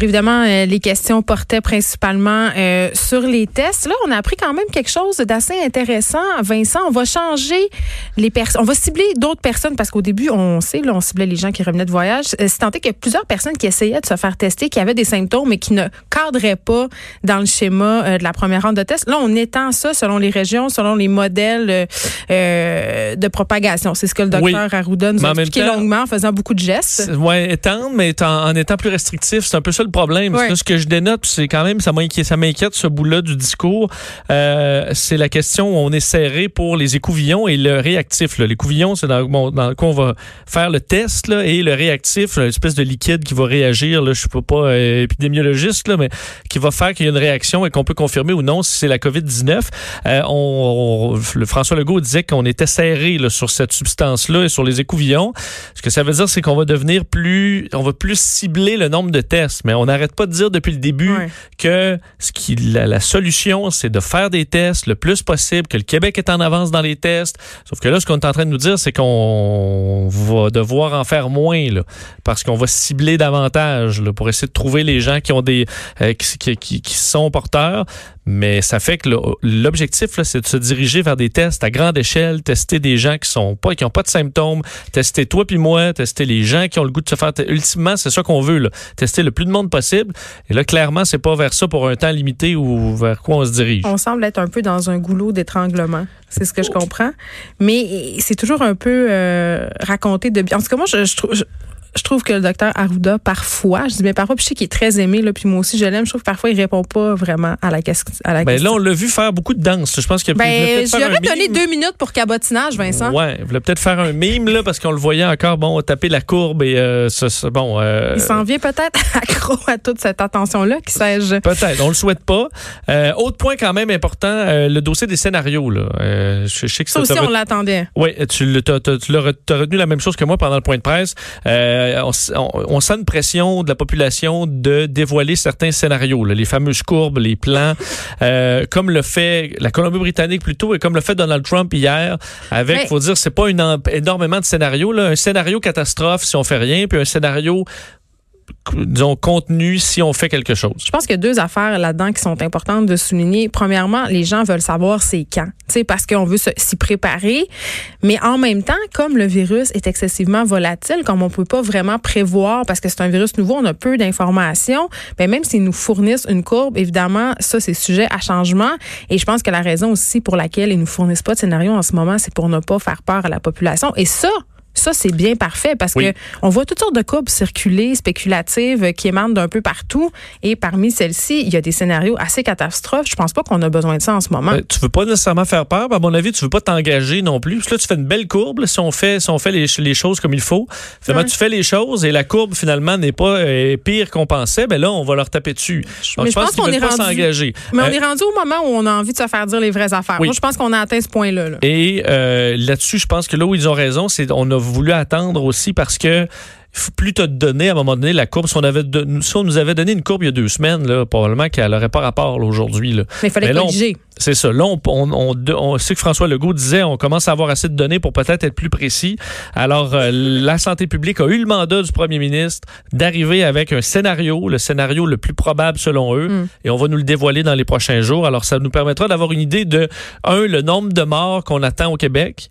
Évidemment, euh, les questions portaient principalement euh, sur les tests. Là, on a appris quand même quelque chose d'assez intéressant. Vincent, on va changer les personnes. On va cibler d'autres personnes parce qu'au début, on sait, là, on ciblait les gens qui revenaient de voyage. Euh, c'est tenté qu'il y a plusieurs personnes qui essayaient de se faire tester, qui avaient des symptômes, mais qui ne cadraient pas dans le schéma de la première ronde de test. Là, on étend ça selon les régions, selon les modèles de propagation. C'est ce que le docteur Arruda nous a expliqué longuement en faisant beaucoup de gestes. Oui, étendre, mais en, en étant plus restrictif. C'est un peu ça le problème. Ce que je dénote, c'est quand même, ça m'inquiète, ça m'inquiète ce bout-là du discours. Euh, c'est la question où on est serré pour les écouvillons et le réactif. Là. L'écouvillon, c'est dans, bon, dans quoi on va faire le test là, et le réactif, l'espèce de liquide qui va réagir. Là, je ne suis pas euh, épidémiologiste, là, mais qui va faire qu'il y a une réaction et qu'on peut confirmer ou non si c'est la COVID-19. Euh, on, le François Legault disait qu'on était serré là, sur cette substance-là et sur les écouvillons. Ce que ça veut dire, c'est qu'on va devenir plus, on va plus cibler le nombre de tests. Mais on n'arrête pas de dire depuis le début que ce qui, la, solution, c'est de faire des tests le plus possible, que le Québec est en avance dans les tests. Sauf que là, ce qu'on est en train de nous dire, c'est qu'on va devoir en faire moins, là, parce qu'on va cibler davantage là, pour essayer de trouver les gens qui ont des euh, qui, qui, qui, sont porteurs. Mais ça fait que l'objectif, c'est de se diriger vers des tests à grande échelle, tester des gens qui sont pas, qui ont pas de symptômes, tester toi puis moi, tester les gens qui ont le goût de se faire. Ultimement, c'est ça qu'on veut, tester le plus de monde possible. Et là, clairement, c'est pas vers ça pour un temps limité ou vers quoi on se dirige. On semble être un peu dans un goulot d'étranglement. C'est ce que je comprends. Mais c'est toujours un peu euh, raconté de bien. En tout cas, moi, je, je trouve je trouve que le docteur Arruda, parfois, je dis mais parfois, puis je sais qu'il est très aimé, là, puis moi aussi je l'aime, je trouve que parfois il répond pas vraiment à la, question. À la ben, Là, on l'a vu faire beaucoup de danse. Je pense qu'il ben, Je lui aurais donné deux minutes pour cabotinage, Vincent. Ouais, il voulait peut-être faire un mime, là, parce qu'on le voyait encore, bon, taper la courbe et euh, bon. Euh, il s'en vient peut-être accro à toute cette attention-là, qui sais-je. Peut-être, on le souhaite pas. Euh, autre point quand même important, le dossier des scénarios, là. je, sais que ça, ça aussi, on l'attendait. Oui, tu, tu, tu, as retenu la même chose que moi pendant le point de presse. On, on, on, sent une pression de la population de dévoiler certains scénarios, les fameuses courbes, les plans, euh, comme le fait la Colombie-Britannique plutôt et comme le fait Donald Trump hier. Avec, il faut dire, c'est pas une, énormément de scénarios. Là. Un scénario catastrophe si on fait rien, puis un scénario disons, contenu si on fait quelque chose? Je pense qu'il y a deux affaires là-dedans qui sont importantes de souligner. Premièrement, les gens veulent savoir c'est quand, parce qu'on veut s'y préparer. Mais en même temps, comme le virus est excessivement volatile, comme on peut pas vraiment prévoir, parce que c'est un virus nouveau, on a peu d'informations, ben même s'ils nous fournissent une courbe, évidemment, ça, c'est sujet à changement. Et je pense que la raison aussi pour laquelle ils nous fournissent pas de scénario en ce moment, c'est pour ne pas faire peur à la population. Et ça, ça, c'est bien parfait parce que on voit toutes sortes de courbes circuler, spéculatives, qui émanent d'un peu partout. Et parmi celles-ci, il y a des scénarios assez catastrophes. Je pense pas qu'on a besoin de ça en ce moment. Tu tu veux pas nécessairement faire peur. À mon avis, tu veux pas t'engager non plus. Parce que là, tu fais une belle courbe. si on fait, si on fait les, les choses comme il faut, finalement, tu fais les choses et la courbe, finalement, n'est pas euh, pire qu'on pensait. Ben là, on va leur taper dessus. je, pense, qu'on est pas s'engager. Mais on euh, est rendu au moment où on a envie de se faire dire les vraies affaires. Moi, je pense qu'on a atteint ce point-là. Et euh, là-dessus, je pense que là où ils ont raison, c'est on a voulu attendre aussi parce que plus tu as donné à un moment donné la courbe. Si on, avait on nous avait donné une courbe il y a deux semaines, là, probablement qu'elle n'aurait pas rapport aujourd'hui. Mais il fallait corriger. C'est ça. Là, on, on, on, sait que François Legault disait on commence à avoir assez de données pour peut-être être plus précis. Alors, euh, la santé publique a eu le mandat du premier ministre d'arriver avec un scénario, le scénario le plus probable selon eux, mm. et on va nous le dévoiler dans les prochains jours. Alors, ça nous permettra d'avoir une idée de, un, le nombre de morts qu'on attend au Québec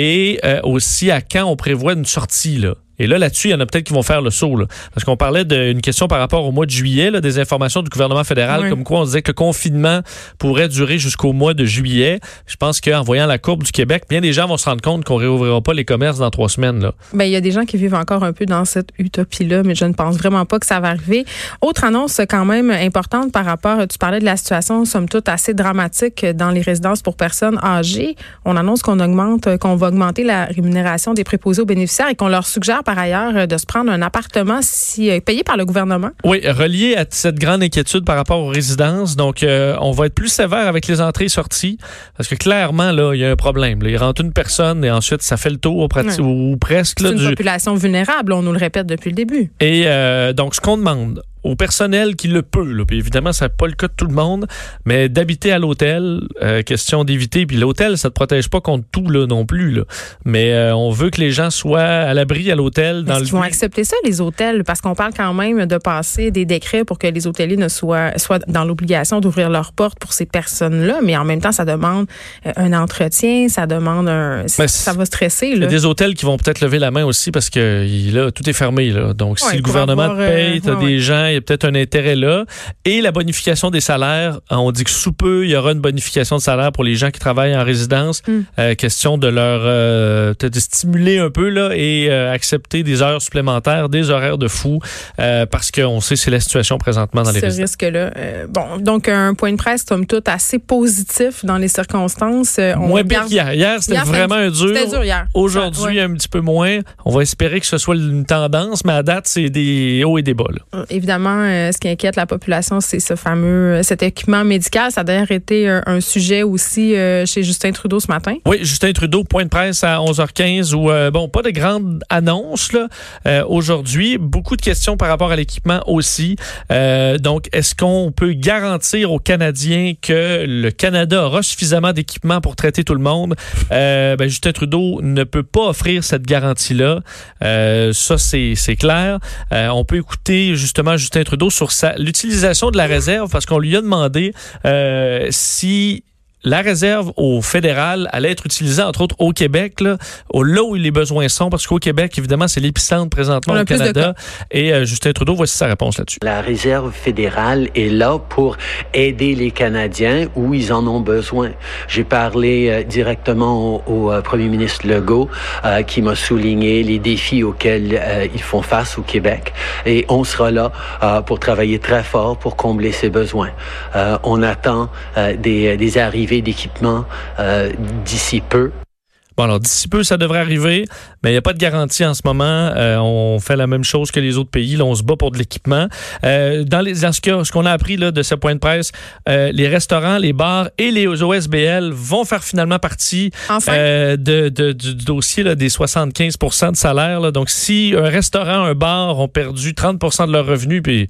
et euh, aussi à quand on prévoit une sortie. Là. Et là, là-dessus, il y en a peut-être qui vont faire le saut. Là. Parce qu'on parlait d'une question par rapport au mois de juillet, là, des informations du gouvernement fédéral, comme quoi on disait que le confinement pourrait durer jusqu'au mois de juillet. Je pense qu'en voyant la courbe du Québec, bien des gens vont se rendre compte qu'on réouvrira pas les commerces dans trois semaines. Là. Ben, il y a des gens qui vivent encore un peu dans cette utopie-là, mais je ne pense vraiment pas que ça va arriver. Autre annonce quand même importante par rapport, tu parlais de la situation, somme toute, assez dramatique dans les résidences pour personnes âgées. On annonce qu'on augmente, qu'on va augmenter la rémunération des préposés aux bénéficiaires et qu'on leur suggère par ailleurs euh, de se prendre un appartement si euh, payé par le gouvernement? Oui, relié à cette grande inquiétude par rapport aux résidences. Donc, euh, on va être plus sévère avec les entrées et sorties parce que clairement, là, il y a un problème. Il rentre une personne et ensuite, ça fait le tour ou presque. C'est une population vulnérable, on nous le répète depuis le début. Et donc, ce qu'on demande au personnel qui le peut. Là. Puis évidemment, ça n'est pas le cas de tout le monde, mais d'habiter à l'hôtel, euh, question d'éviter. Puis l'hôtel, ça ne te protège pas contre tout là, non plus. Là. Mais euh, on veut que les gens soient à l'abri à l'hôtel. Dans le ils vont accepter ça, les hôtels? Parce qu'on parle quand même de passer des décrets pour que les hôteliers ne soient, soient dans l'obligation d'ouvrir leurs portes pour ces personnes-là. Mais en même temps, ça demande euh, un entretien, ça demande un... Ben, ça va stresser. Il y a des hôtels qui vont peut-être lever la main aussi parce que là, tout est fermé. Là. Donc, si le gouvernement te paye, tu as des gens il y a peut-être un intérêt là. Et la bonification des salaires, on dit que sous peu, il y aura une bonification de salaire pour les gens qui travaillent en résidence. Hmm. Euh, question de leur euh, de stimuler un peu là et euh, accepter des heures supplémentaires, des horaires de fou, parce qu'on sait c'est la situation présentement dans les résidences. Ce risque-là. bon, donc un point de presse comme tout assez positif dans les circonstances. On moins pire qu'hier. Hier, c'était vraiment un dur. dur hier. Aujourd'hui, un petit peu moins. On va espérer que ce soit une tendance, mais à date, c'est des hauts et des bas. Là. Évidemment, euh, ce qui inquiète la population, c'est ce fameux euh, cet équipement médical. Ça a d'ailleurs été un, sujet aussi euh, chez Justin Trudeau ce matin. Oui, Justin Trudeau, point de presse à 11h15 où, bon, pas de grande annonce là, aujourd'hui. Beaucoup de questions par rapport à l'équipement aussi. donc, est-ce qu'on peut garantir aux Canadiens que le Canada aura suffisamment d'équipement pour traiter tout le monde? Ben, Justin Trudeau ne peut pas offrir cette garantie-là. ça, c'est clair. on peut écouter justement Justin Trudeau sur l'utilisation de la réserve parce qu'on lui a demandé euh, si la réserve au fédéral allait être utilisée, entre autres, au Québec, là, au, là où les besoins sont, parce qu'au Québec, évidemment, c'est l'épicentre présentement au Canada. Et euh, Justin Trudeau, voici sa réponse là-dessus. La réserve fédérale est là pour aider les Canadiens où ils en ont besoin. J'ai parlé euh, directement au, euh, premier ministre Legault, qui m'a souligné les défis auxquels ils font face au Québec. Et on sera là pour travailler très fort pour combler ces besoins. on attend des, des arrivées d'équipements euh, d'ici peu. Bon, alors d'ici peu, ça devrait arriver, mais il n'y a pas de garantie en ce moment. Euh, on fait la même chose que les autres pays. Là, on se bat pour de l'équipement. Euh, dans, les, ce qu'on a appris là, de ce point de presse, les restaurants, les bars et les OSBL vont faire finalement partie de, du dossier là, des 75 de salaire. Donc, si un restaurant, un bar ont perdu 30% de leurs revenus, puis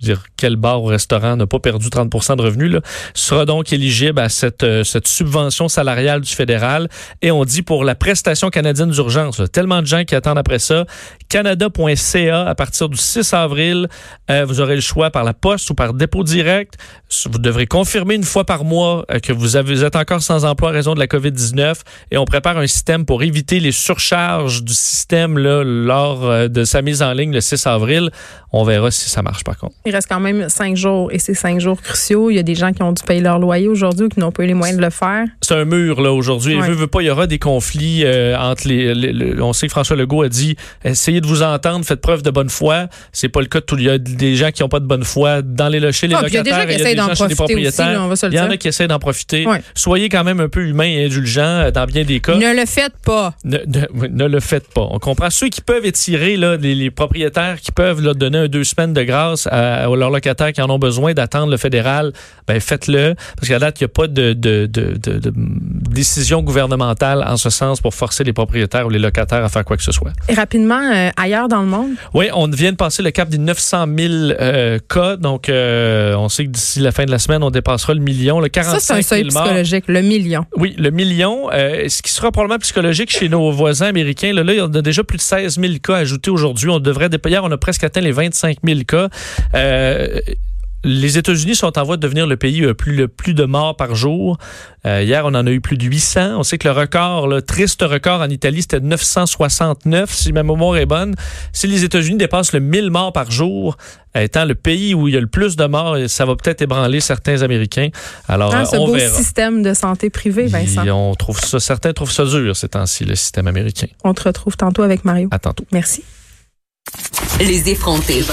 dire quel bar ou restaurant n'a pas perdu 30 de revenus, là, sera donc éligible à cette, euh, cette subvention salariale du fédéral. Et on dit pour la prestation canadienne d'urgence, tellement de gens qui attendent après ça, canada.ca à partir du 6 avril, euh, vous aurez le choix par la poste ou par dépôt direct. Vous devrez confirmer une fois par mois euh, que vous, vous êtes encore sans emploi à raison de la COVID-19 et on prépare un système pour éviter les surcharges du système là, lors de sa mise en ligne le 6 avril. On verra si ça marche par contre. Il reste quand même cinq jours et c'est cinq jours cruciaux. Il y a des gens qui ont dû payer leur loyer aujourd'hui ou qui n'ont pas eu les moyens de le faire. C'est un mur là aujourd'hui. Ouais. Veut, veut pas, il y aura des conflits euh, entre les, On sait que François Legault a dit essayez de vous entendre, faites preuve de bonne foi. C'est pas le cas de tout. Il y a des gens qui n'ont pas de bonne foi dans les chez les locataires. Il y a des gens qui essayent d'en profiter aussi, on va se le Il y en a qui essaient d'en profiter. Soyez quand même un peu humain et indulgent euh, dans bien des cas. Ne le faites pas. Ne, ne, le faites pas. On comprend ceux qui peuvent étirer là, les, propriétaires qui peuvent leur donner un deux semaines de grâce à, à leurs locataires qui en ont besoin d'attendre le fédéral, ben faites-le. Parce qu'à date, il n'y a pas de, de, de, de, décision gouvernementale en ce sens pour forcer les propriétaires ou les locataires à faire quoi que ce soit. Et rapidement, euh, ailleurs dans le monde? Oui, on vient de passer le cap des 900 000 euh, cas. Donc, euh, on sait que d'ici la fin de la semaine, on dépassera le million. Le 45 Ça, c'est un seuil psychologique, le million. Oui, le million. ce qui sera probablement psychologique chez nos voisins américains. Là, là, il y a déjà plus de 16 000 cas ajoutés aujourd'hui. On devrait, hier, on a presque atteint les 25 000 cas les États-Unis sont en voie de devenir le pays le plus, le plus de morts par jour. Euh, hier, on en a eu plus de 800. On sait que le record, le triste record en Italie, c'était 969, si ma mémoire est bonne. Si les États-Unis dépassent le 1000 morts par jour, étant le pays où il y a le plus de morts, ça va peut-être ébranler certains Américains. Alors, ah, ce beau système de santé privée, Vincent. on trouve ça, certains trouvent ça dur ces temps-ci, le système américain. On te retrouve tantôt avec Mario. À tantôt. Merci. Les effrontés.